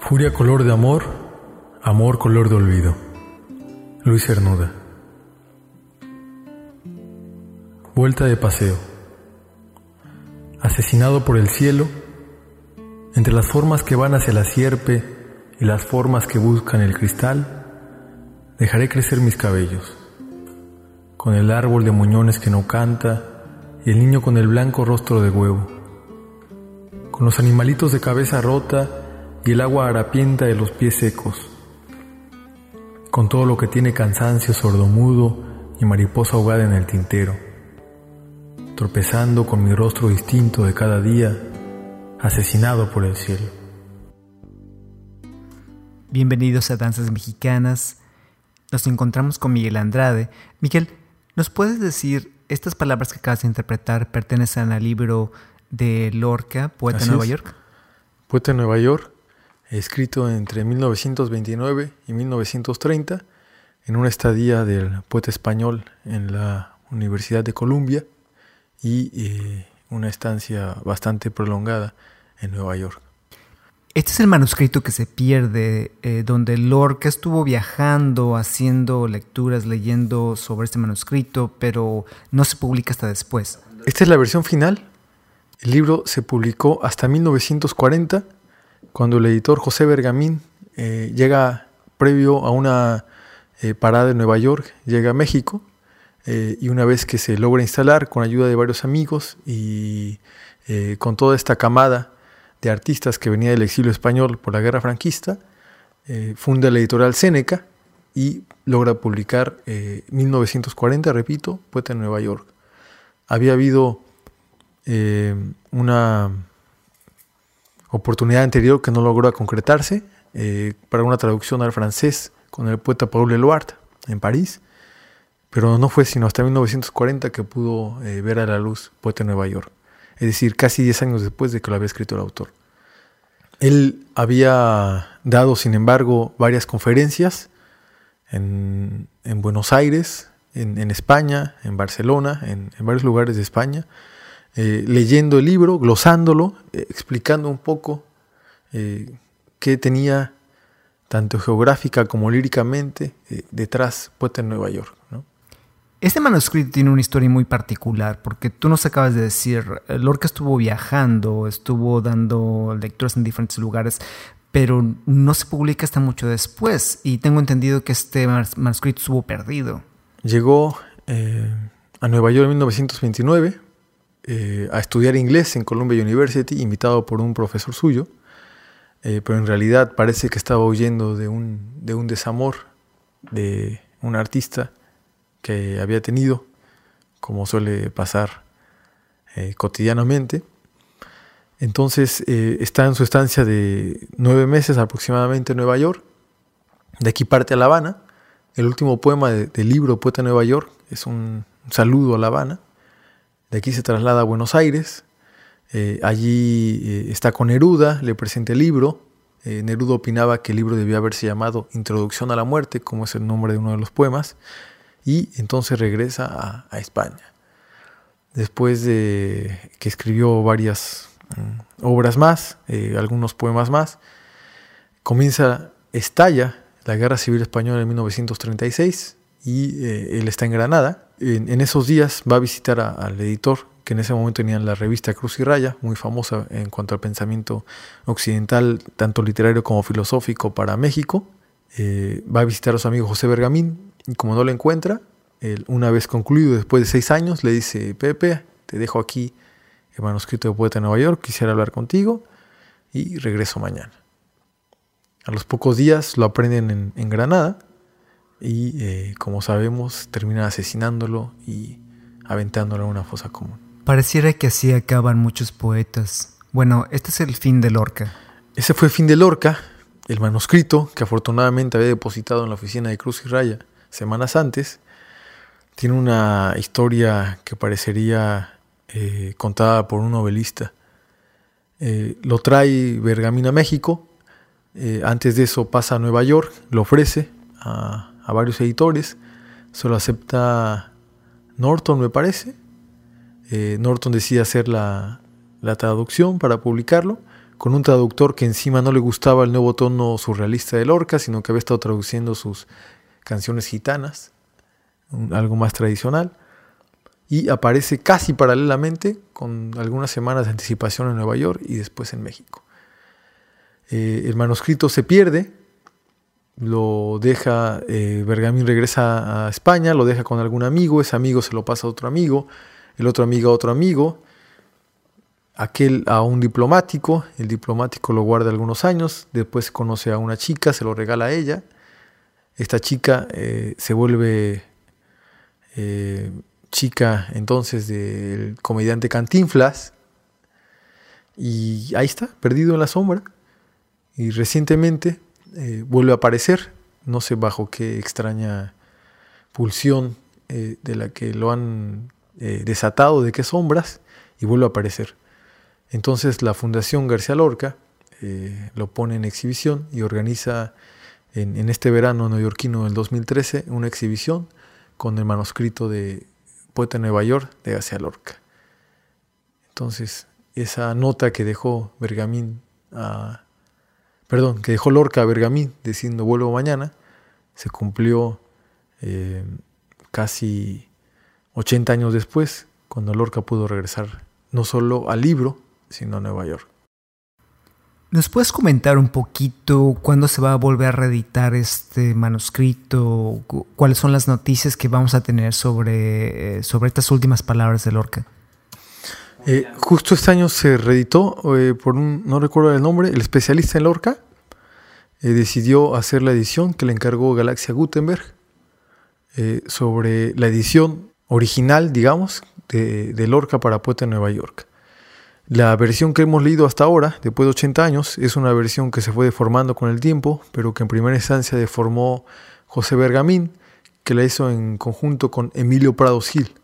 Furia color de amor, amor color de olvido. Luis Cernuda. Vuelta de paseo. Asesinado por el cielo, entre las formas que van hacia la sierpe y las formas que buscan el cristal, dejaré crecer mis cabellos. Con el árbol de muñones que no canta y el niño con el blanco rostro de huevo. Con los animalitos de cabeza rota y el agua harapienta de los pies secos. Con todo lo que tiene cansancio sordomudo y mariposa ahogada en el tintero. Tropezando con mi rostro distinto de cada día, asesinado por el cielo. Bienvenidos a Danzas Mexicanas. Nos encontramos con Miguel Andrade. Miguel, ¿nos puedes decir, estas palabras que acabas de interpretar pertenecen al libro de Lorca, Poeta de Nueva York? Poeta de Nueva York, escrito entre 1929 y 1930, en una estadía del poeta español en la Universidad de Columbia y eh, una estancia bastante prolongada en Nueva York. Este es el manuscrito que se pierde, eh, donde Lorca estuvo viajando, haciendo lecturas, leyendo sobre este manuscrito, pero no se publica hasta después. Esta es la versión final. El libro se publicó hasta 1940, cuando el editor José Bergamín eh, llega previo a una eh, parada en Nueva York, llega a México, y una vez que se logra instalar con ayuda de varios amigos y con toda esta camada, de artistas que venía del exilio español por la guerra franquista, eh, funda la editorial Seneca y logra publicar eh, 1940, repito, Poeta en Nueva York. Había habido eh, una oportunidad anterior que no logró concretarse eh, para una traducción al francés con el poeta Paul Eluard en París, pero no fue sino hasta 1940 que pudo ver a la luz Poeta en Nueva York es decir, casi 10 años después de que lo había escrito el autor. Él había dado, sin embargo, varias conferencias en, Buenos Aires, en, España, en Barcelona, en, varios lugares de España, eh, leyendo el libro, glosándolo, eh, explicando un poco eh, qué tenía, tanto geográfica como líricamente, detrás Poeta en Nueva York. Este manuscrito tiene una historia muy particular, porque tú nos acabas de decir, Lorca estuvo viajando, estuvo dando lecturas en diferentes lugares, pero no se publica hasta mucho después, y tengo entendido que este manuscrito estuvo perdido. Llegó eh, a Nueva York en 1929 eh, a estudiar inglés en Columbia University, invitado por un profesor suyo, eh, pero en realidad parece que estaba huyendo de un, de un desamor de un artista que había tenido, como suele pasar eh, cotidianamente. Entonces eh, está en su estancia de nueve meses aproximadamente en Nueva York. De aquí parte a La Habana. El último poema del libro Poeta Nueva York es un, saludo a La Habana. De aquí se traslada a Buenos Aires. Eh, allí está con Neruda, le presenta el libro. Neruda opinaba que el libro debía haberse llamado Introducción a la Muerte, como es el nombre de uno de los poemas y entonces regresa a, España. Después de que escribió varias mm, obras más, eh, algunos poemas más, comienza, estalla la Guerra Civil Española en 1936 y eh, él está en Granada. En, esos días va a visitar al editor, que en ese momento tenía la revista Cruz y Raya, muy famosa en cuanto al pensamiento occidental, tanto literario como filosófico para México. Eh, va a visitar a su amigo José Bergamín, y como no lo encuentra, una vez concluido, después de seis años, le dice, Pepe, te dejo aquí el manuscrito de Poeta de Nueva York, quisiera hablar contigo y regreso mañana. A los pocos días lo aprenden en, Granada y, eh, como sabemos, terminan asesinándolo y aventándolo en una fosa común. Pareciera que así acaban muchos poetas. Bueno, este es el fin de Lorca. Ese fue el fin de Lorca, el manuscrito que afortunadamente había depositado en la oficina de Cruz y Raya semanas antes, tiene una historia que parecería eh, contada por un novelista. Eh, lo trae Bergamín a México, eh, antes de eso pasa a Nueva York, lo ofrece a, varios editores, solo acepta Norton, me parece. Norton decide hacer la, la traducción para publicarlo, con un traductor que encima no le gustaba el nuevo tono surrealista de Lorca, sino que había estado traduciendo sus canciones gitanas, algo más tradicional, y aparece casi paralelamente, con algunas semanas de anticipación en Nueva York y después en México. Eh, el manuscrito se pierde, lo deja, eh, Bergamín regresa a España, lo deja con algún amigo, ese amigo se lo pasa a otro amigo, el otro amigo a otro amigo, aquel a un diplomático, el diplomático lo guarda algunos años, después conoce a una chica, se lo regala a ella, esta chica eh, se vuelve eh, chica entonces del comediante Cantinflas. Y ahí está, perdido en la sombra. Y recientemente eh, vuelve a aparecer, no sé bajo qué extraña pulsión de la que lo han desatado, de qué sombras, y vuelve a aparecer. Entonces la Fundación García Lorca lo pone en exhibición y organiza en, este verano neoyorquino del 2013 una exhibición con el manuscrito de Poeta de Nueva York de García Lorca. Entonces, esa nota que dejó Bergamín a, perdón, que dejó Lorca a Bergamín diciendo vuelvo mañana, se cumplió eh, casi 80 años después, cuando Lorca pudo regresar no solo al libro, sino Nueva York. ¿Nos puedes comentar un poquito cuándo se va a volver a reeditar este manuscrito? ¿Cuáles son las noticias que vamos a tener sobre, eh, sobre estas últimas palabras de Lorca? Eh, justo este año se reeditó eh, por un, no recuerdo el nombre, el especialista en Lorca decidió hacer la edición que le encargó Galaxia Gutenberg sobre la edición original, digamos, de, de Lorca para Poeta en Nueva York. La versión que hemos leído hasta ahora, después de 80 años, es una versión que se fue deformando con el tiempo, pero que en primera instancia deformó José Bergamín, que la hizo en conjunto con Emilio Prados Gil.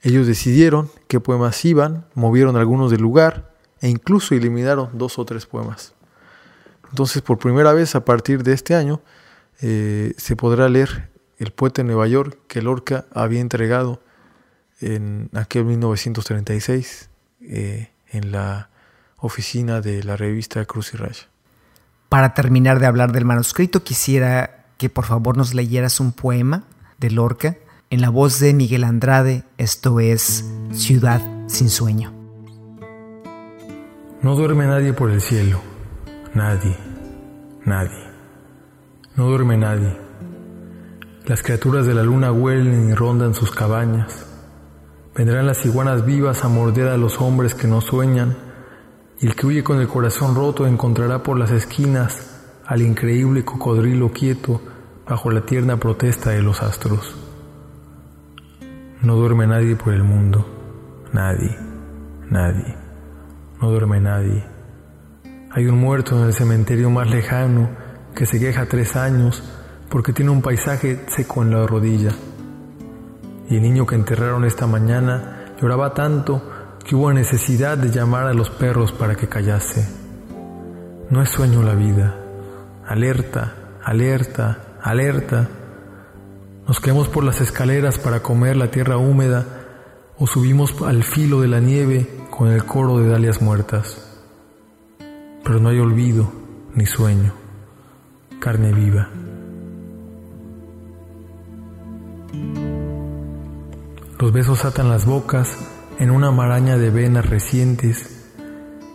Ellos decidieron qué poemas iban, movieron algunos del lugar e incluso eliminaron dos o tres poemas. Entonces, por primera vez a partir de este año, eh, se podrá leer El poeta de Nueva York que Lorca había entregado en aquel 1936 eh, en la oficina de la revista Cruz y Raya. Para terminar de hablar del manuscrito, quisiera que por favor nos leyeras un poema de Lorca en la voz de Miguel Andrade. Esto es Ciudad sin sueño. No duerme nadie por el cielo. Nadie. Nadie. No duerme nadie. Las criaturas de la luna huelen y rondan sus cabañas. Vendrán las iguanas vivas a morder a los hombres que no sueñan, y el que huye con el corazón roto encontrará por las esquinas al increíble cocodrilo quieto bajo la tierna protesta de los astros. No duerme nadie por el mundo, nadie, nadie, no duerme nadie. Hay un muerto en el cementerio más lejano que se queja tres años porque tiene un paisaje seco en la rodilla y el niño que enterraron esta mañana lloraba tanto que hubo necesidad de llamar a los perros para que callase. No es sueño la vida. Alerta, alerta, alerta. Nos quedamos por las escaleras para comer la tierra húmeda o subimos al filo de la nieve con el coro de dalias muertas. Pero no hay olvido ni sueño, carne viva. Los besos atan las bocas en una maraña de venas recientes,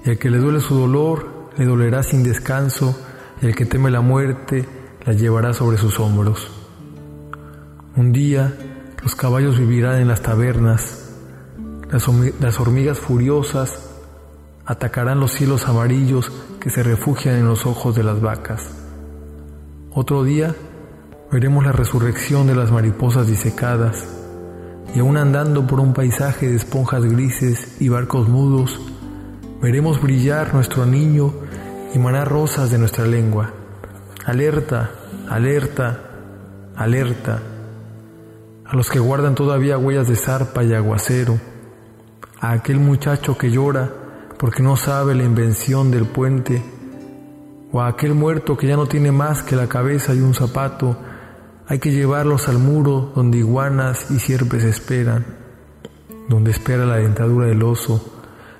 y al que le duele su dolor, le dolerá sin descanso, y al que teme la muerte, la llevará sobre sus hombros. Un día los caballos vivirán en las tabernas, las hormigas furiosas atacarán los cielos amarillos que se refugian en los ojos de las vacas. Otro día veremos la resurrección de las mariposas disecadas, y aún andando por un paisaje de esponjas grises y barcos mudos, veremos brillar nuestro niño y manar rosas de nuestra lengua. Alerta, alerta, alerta. A los que guardan todavía huellas de zarpa y aguacero. A aquel muchacho que llora porque no sabe la invención del puente. O a aquel muerto que ya no tiene más que la cabeza y un zapato Hay que llevarlos al muro donde iguanas y sierpes esperan, donde espera la dentadura del oso,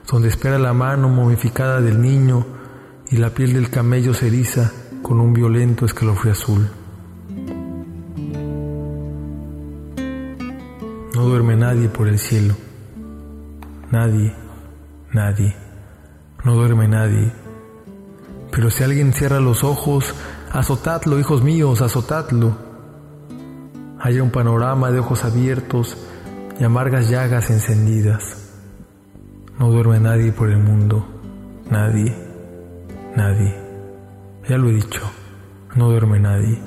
donde espera la mano momificada del niño y la piel del camello se eriza con un violento escalofrío azul. No duerme nadie por el cielo. Nadie, nadie. No duerme nadie. Pero si alguien cierra los ojos, azotadlo, hijos míos, azotadlo. Hay un panorama de ojos abiertos y amargas llagas encendidas. No duerme nadie por el mundo. Nadie, nadie. Ya lo he dicho, no duerme nadie.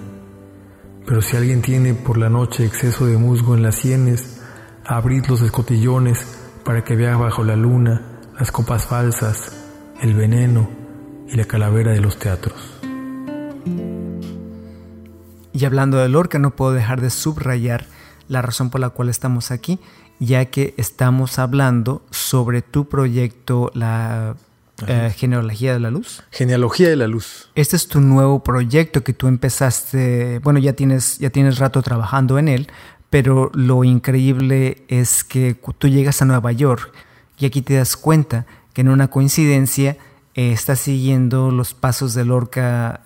Pero si alguien tiene por la noche exceso de musgo en las sienes, abrid los escotillones para que vea bajo la luna las copas falsas, el veneno y la calavera de los teatros. Y hablando de Lorca, no puedo dejar de subrayar la razón por la cual estamos aquí, ya que estamos hablando sobre tu proyecto, la eh, Genealogía de la Luz. Genealogía de la Luz. Este es tu nuevo proyecto que tú empezaste, bueno, ya tienes, ya tienes rato trabajando en él, pero lo increíble es que tú llegas a Nueva York y aquí te das cuenta que en una coincidencia eh, estás siguiendo los pasos de Lorca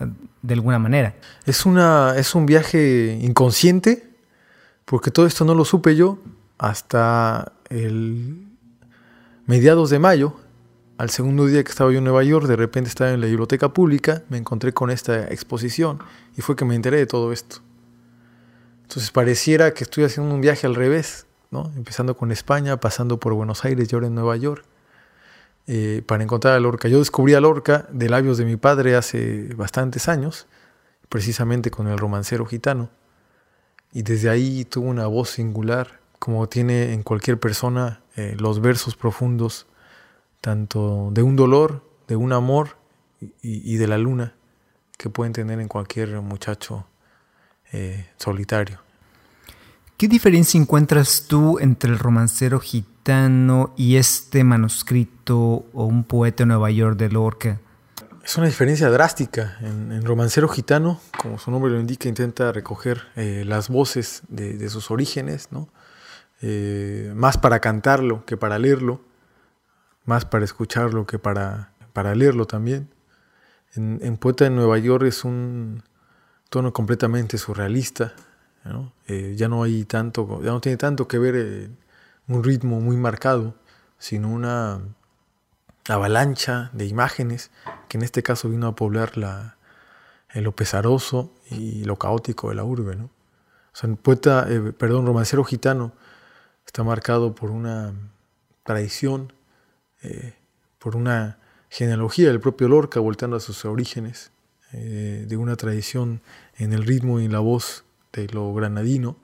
de alguna manera. Es, una, es un viaje inconsciente, porque todo esto no lo supe yo hasta el mediados de mayo, al segundo día que estaba yo en Nueva York, de repente estaba en la biblioteca pública, me encontré con esta exposición y fue que me enteré de todo esto. Entonces pareciera que estoy haciendo un viaje al revés, ¿no? empezando con España, pasando por Buenos Aires y ahora en Nueva York, eh, para encontrar a Lorca. Yo descubrí a Lorca de labios de mi padre hace bastantes años, precisamente con el romancero gitano, y desde ahí tuvo una voz singular, como tiene en cualquier persona eh, los versos profundos, tanto de un dolor, de un amor y, de la luna, que pueden tener en cualquier muchacho eh, solitario. ¿Qué diferencia encuentras tú entre el romancero gitano y este manuscrito o un poeta de Nueva York de Lorca? Es una diferencia drástica. En, Romancero Gitano, como su nombre lo indica, intenta recoger eh, las voces de, sus orígenes, ¿no? Eh, más para cantarlo que para leerlo, más para escucharlo que para, para leerlo también. En, en Poeta de Nueva York es un, tono completamente surrealista. Eh, ya no hay tanto, ya no tiene tanto que ver eh, un ritmo muy marcado, sino una avalancha de imágenes que en este caso vino a poblar la, lo pesaroso y lo caótico de la urbe. ¿no? O sea, el poeta, eh, perdón, romancero gitano está marcado por una tradición, por una genealogía del propio Lorca volteando a sus orígenes de una tradición en el ritmo y en la voz de lo granadino.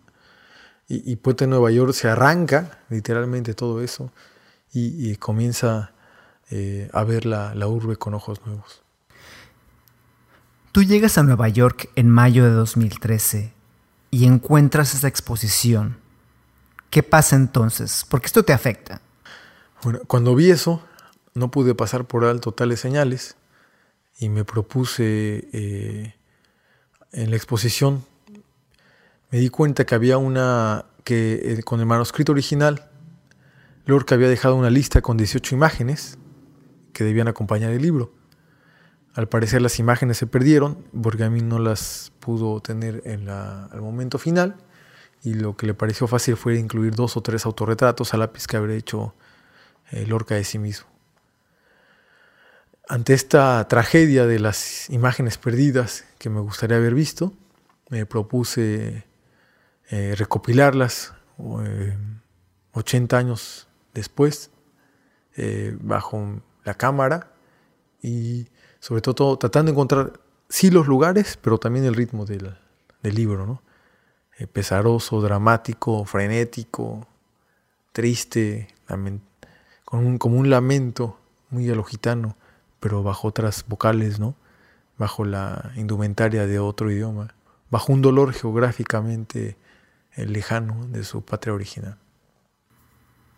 Y, y Poeta de Nueva York se arranca literalmente todo eso y, comienza eh, a ver la, la urbe con ojos nuevos. Tú llegas a Nueva York en mayo de 2013 y encuentras esa exposición. ¿Qué pasa entonces? Porque esto te afecta. Bueno, cuando vi eso, no pude pasar por alto tales señales y me propuse eh, en la exposición, me di cuenta que había una, que eh, con el manuscrito original, Lorca había dejado una lista con 18 imágenes que debían acompañar el libro. Al parecer las imágenes se perdieron porque a mí no las pudo tener en al momento final y lo que le pareció fácil fue incluir dos o tres autorretratos a lápiz que habría hecho eh, Lorca de sí mismo. Ante esta tragedia de las imágenes perdidas que me gustaría haber visto, me propuse eh, recopilarlas 80 eh, años después, eh, bajo la cámara y sobre todo tratando de encontrar sí los lugares, pero también el ritmo del, libro, ¿no? pesaroso, dramático, frenético, triste, con un, como un lamento muy a pero bajo otras vocales, ¿no? Bajo la indumentaria de otro idioma, bajo un dolor geográficamente lejano de su patria original.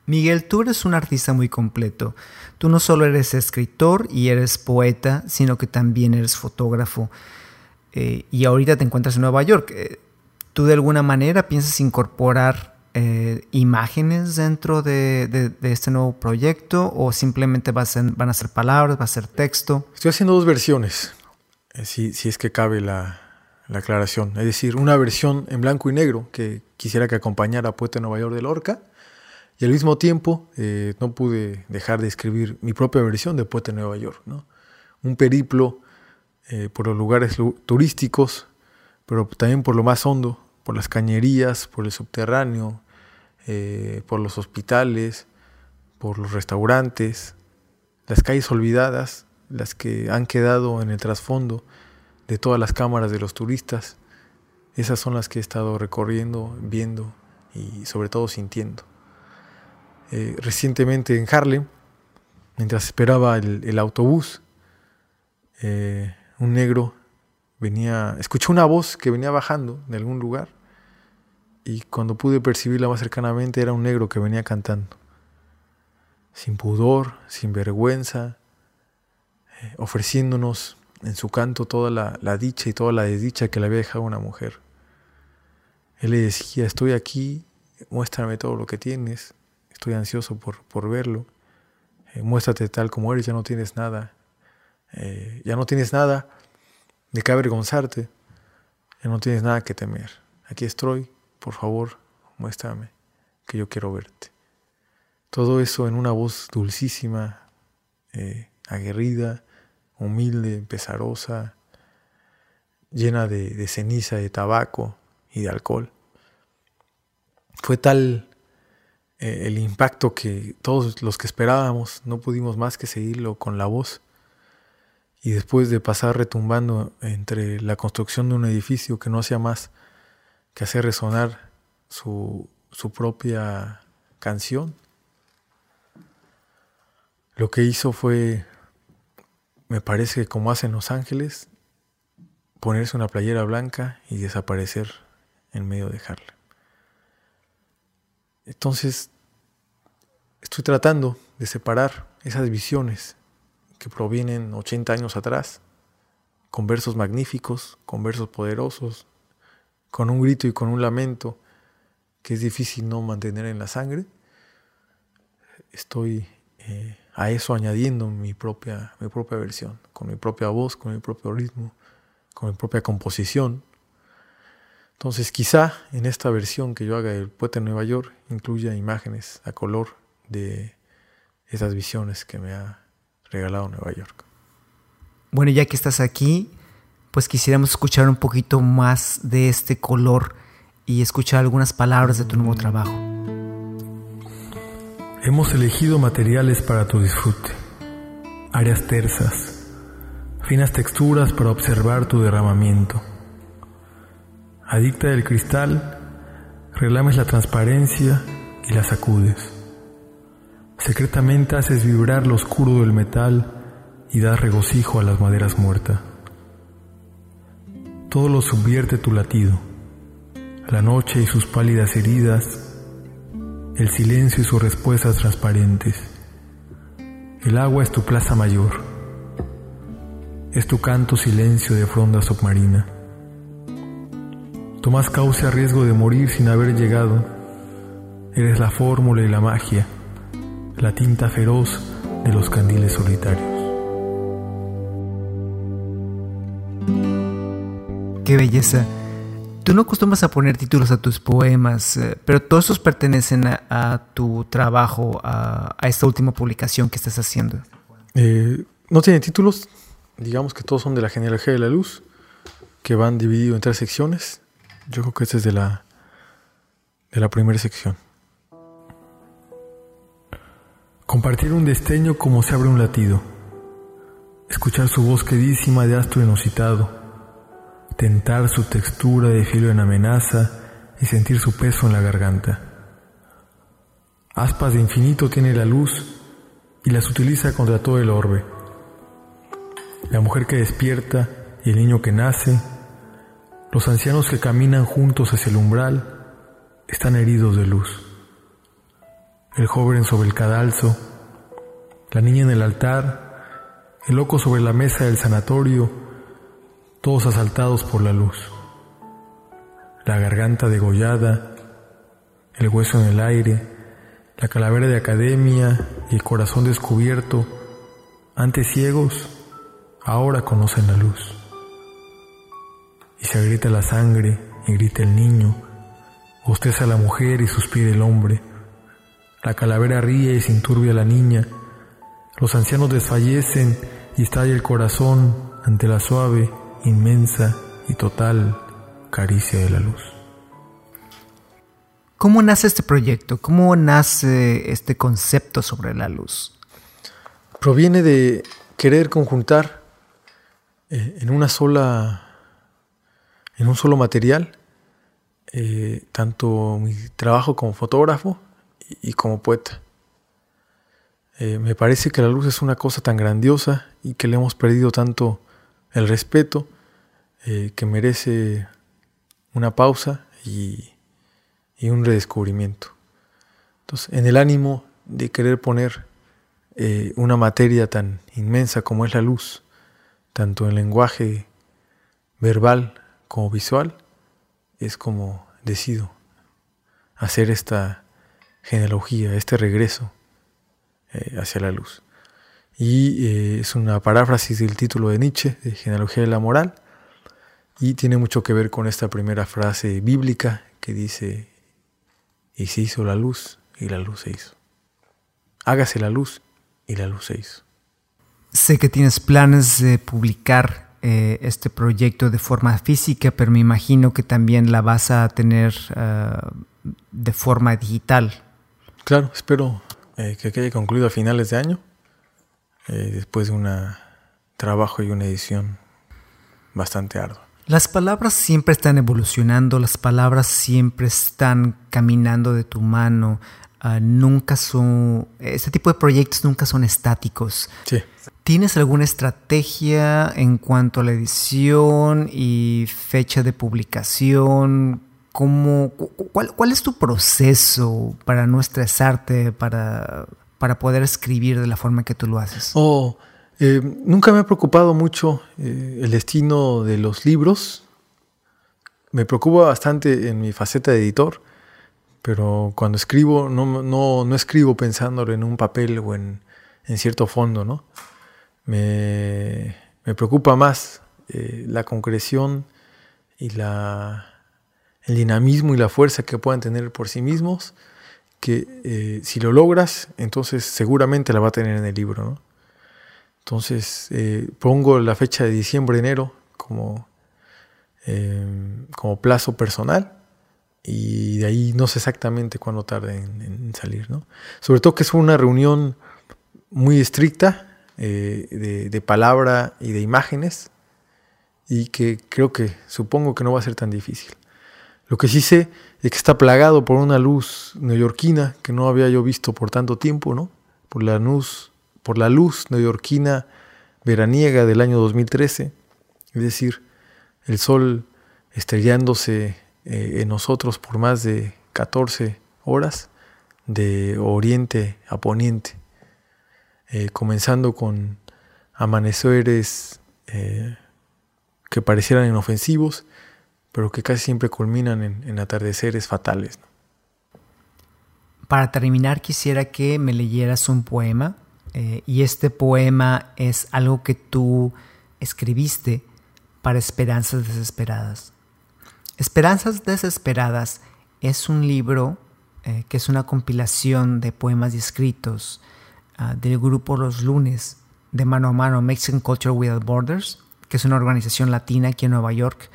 Miguel, tú eres un artista muy completo. Tú no solo eres escritor y eres poeta, sino que también eres fotógrafo. Eh, y ahorita te encuentras en Nueva York. Eh, ¿Tú de alguna manera piensas incorporar eh, imágenes dentro de, de- de este nuevo proyecto o simplemente va a ser- van a ser palabras, va a ser texto? Estoy haciendo dos versiones, si, si es que cabe la, la aclaración. Es decir, una versión en blanco y negro que quisiera que acompañara a Poeta Nueva York de Lorca. Y al mismo tiempo eh, no pude dejar de escribir mi propia versión de Poeta Nueva York. ¿no? Un periplo eh, por los lugares lu- turísticos, pero también por lo más hondo, por las cañerías, por el subterráneo, eh, por los hospitales, por los restaurantes, las calles olvidadas, las que han quedado en el trasfondo de todas las cámaras de los turistas, esas son las que he estado recorriendo, viendo y sobre todo sintiendo. Eh, recientemente en Harlem, mientras esperaba el, autobús, eh, un negro venía, escuché una voz que venía bajando de algún lugar y cuando pude percibirla más cercanamente era un negro que venía cantando sin pudor, sin vergüenza, eh, ofreciéndonos en su canto toda la, la dicha y toda la desdicha que le había dejado una mujer. Él le decía, estoy aquí, muéstrame todo lo que tienes, estoy ansioso por, por verlo, eh, muéstrate tal como eres, ya no tienes nada, eh, ya no tienes nada de qué avergonzarte, ya no tienes nada que temer. Aquí estoy, por favor, muéstrame que yo quiero verte. Todo eso en una voz dulcísima, eh, aguerrida, humilde, pesarosa, llena de, ceniza, de tabaco y de alcohol. Fue tal eh, el impacto que todos los que esperábamos no pudimos más que seguirlo con la voz. Y después de pasar retumbando entre la construcción de un edificio que no hacía más que hacer resonar su, su propia canción, lo que hizo fue, me parece que como hacen Los Ángeles, ponerse una playera blanca y desaparecer en medio de Harlem. Entonces, estoy tratando de separar esas visiones que provienen 80 años atrás, con versos magníficos, con versos poderosos, con un grito y con un lamento que es difícil no mantener en la sangre. Estoy eh, a eso añadiendo mi propia, mi propia versión, con mi propia voz, con mi propio ritmo, con mi propia composición. Entonces quizá en esta versión que yo haga del Poeta de Nueva York incluya imágenes a color de esas visiones que me ha regalado Nueva York. Bueno, ya que estás aquí, pues quisiéramos escuchar un poquito más de este color y escuchar algunas palabras de tu nuevo trabajo. Hemos elegido materiales para tu disfrute, áreas tersas, finas texturas para observar tu derramamiento. Adicta del cristal, reclames la transparencia y la sacudes. Secretamente haces vibrar lo oscuro del metal y das regocijo a las maderas muertas. Todo lo subvierte tu latido, la noche y sus pálidas heridas, el silencio y sus respuestas transparentes. El agua es tu plaza mayor, es tu canto silencio de fronda submarina. Tomas cauce a riesgo de morir sin haber llegado, eres la fórmula y la magia, la tinta feroz de los candiles solitarios. Qué belleza. Tú no acostumbras a poner títulos a tus poemas, eh, pero todos esos pertenecen a, tu trabajo, a, esta última publicación que estás haciendo. Eh, no tiene títulos, digamos que todos son de la genealogía de la luz, que van divididos en tres secciones. Yo creo que este es de la, de la primera sección. Compartir un destello como se abre un latido. Escuchar su voz quedísima de astro inusitado. Tentar su textura de filo en amenaza y sentir su peso en la garganta. Aspas de infinito tiene la luz y las utiliza contra todo el orbe. La mujer que despierta y el niño que nace, los ancianos que caminan juntos hacia el umbral, están heridos de luz el joven sobre el cadalso, la niña en el altar, el loco sobre la mesa del sanatorio, todos asaltados por la luz. la garganta degollada, el hueso en el aire, la calavera de academia y el corazón descubierto, antes ciegos, ahora conocen la luz. Y se grita la sangre y grita el niño, bosteza la mujer y suspira el hombre. La calavera ríe y se enturbia la niña. Los ancianos desfallecen y estalla el corazón ante la suave, inmensa y total caricia de la luz. ¿Cómo nace este proyecto? ¿Cómo nace este concepto sobre la luz? Proviene de querer conjuntar eh, en una sola, en un solo material, eh, tanto mi trabajo como fotógrafo y, y como poeta. Eh, me parece que la luz es una cosa tan grandiosa y que le hemos perdido tanto el respeto eh, que merece una pausa y, un redescubrimiento. Entonces, en el ánimo de querer poner eh, una materia tan inmensa como es la luz, tanto en lenguaje verbal como visual, es como decido hacer esta genealogía, este regreso eh, hacia la luz. Y eh, es una paráfrasis del título de Nietzsche, de Genealogía de la Moral, y tiene mucho que ver con esta primera frase bíblica que dice, y se hizo la luz, y la luz se hizo. Hágase la luz, y la luz se hizo. Sé que tienes planes de publicar eh, este proyecto de forma física, pero me imagino que también la vas a tener uh, de forma digital. Claro, espero eh, que quede concluido a finales de año, eh, después de un trabajo y una edición bastante ardua. Las palabras siempre están evolucionando, las palabras siempre están caminando de tu mano, uh, nunca son, este tipo de proyectos nunca son estáticos. Sí. ¿Tienes alguna estrategia en cuanto a la edición y fecha de publicación? ¿Cómo, cuál, cuál, es tu proceso para no estresarte, para, para, poder escribir de la forma que tú lo haces? Oh, eh, nunca me ha preocupado mucho eh, el destino de los libros. Me preocupa bastante en mi faceta de editor, pero cuando escribo no, no, no escribo pensándolo en un papel o en, en cierto fondo, ¿no? Me, me preocupa más eh, la concreción y la el dinamismo y la fuerza que puedan tener por sí mismos, que eh, si lo logras, entonces seguramente la va a tener en el libro. ¿no? Entonces eh, pongo la fecha de diciembre-enero como, eh, como plazo personal y de ahí no sé exactamente cuándo tarde en, en salir. ¿no? Sobre todo que es una reunión muy estricta de, de palabra y de imágenes y que creo que supongo que no va a ser tan difícil. Lo que sí sé es que está plagado por una luz neoyorquina que no había yo visto por tanto tiempo, ¿no? Por la luz, por la luz neoyorquina veraniega del año 2013, es decir, el sol estrellándose eh, en nosotros por más de 14 horas de oriente a poniente, eh, comenzando con amaneceres eh, que parecieran inofensivos pero que casi siempre culminan en, en atardeceres fatales. ¿no? Para terminar, quisiera que me leyeras un poema, eh, y este poema es algo que tú escribiste para Esperanzas Desesperadas. Esperanzas Desesperadas es un libro eh, que es una compilación de poemas y escritos uh, del grupo Los Lunes de mano a mano Mexican Culture Without Borders, que es una organización latina aquí en Nueva York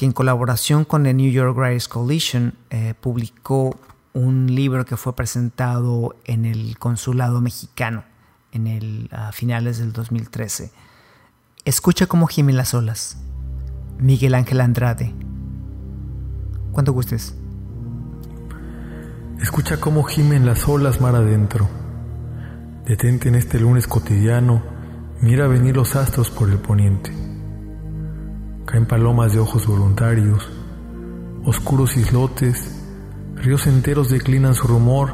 que en colaboración con el New York Writers Coalition eh, publicó un libro que fue presentado en el consulado mexicano en el, a finales del 2013. Escucha cómo gimen las olas. Miguel Ángel Andrade. Cuando gustes. Escucha cómo gimen las olas mar adentro. Detente en este lunes cotidiano, mira venir los astros por el poniente. Caen palomas de ojos voluntarios, oscuros islotes, ríos enteros declinan su rumor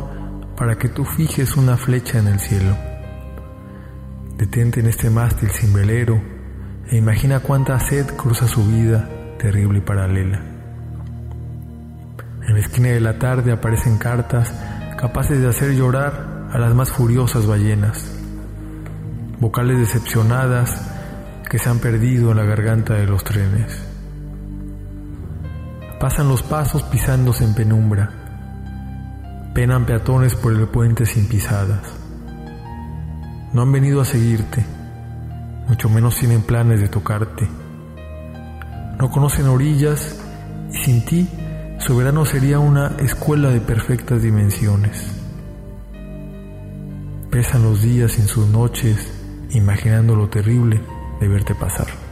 para que tú fijes una flecha en el cielo. Detente en este mástil sin velero e imagina cuánta sed cruza su vida terrible y paralela. En la esquina de la tarde aparecen cartas capaces de hacer llorar a las más furiosas ballenas. Vocales decepcionadas que se han perdido en la garganta de los trenes. Pasan los pasos pisándose en penumbra. Penan peatones por el puente sin pisadas. No han venido a seguirte, mucho menos tienen planes de tocarte. No conocen orillas y sin ti su verano sería una escuela de perfectas dimensiones. Pesan los días en sus noches imaginando lo terrible de verte pasar.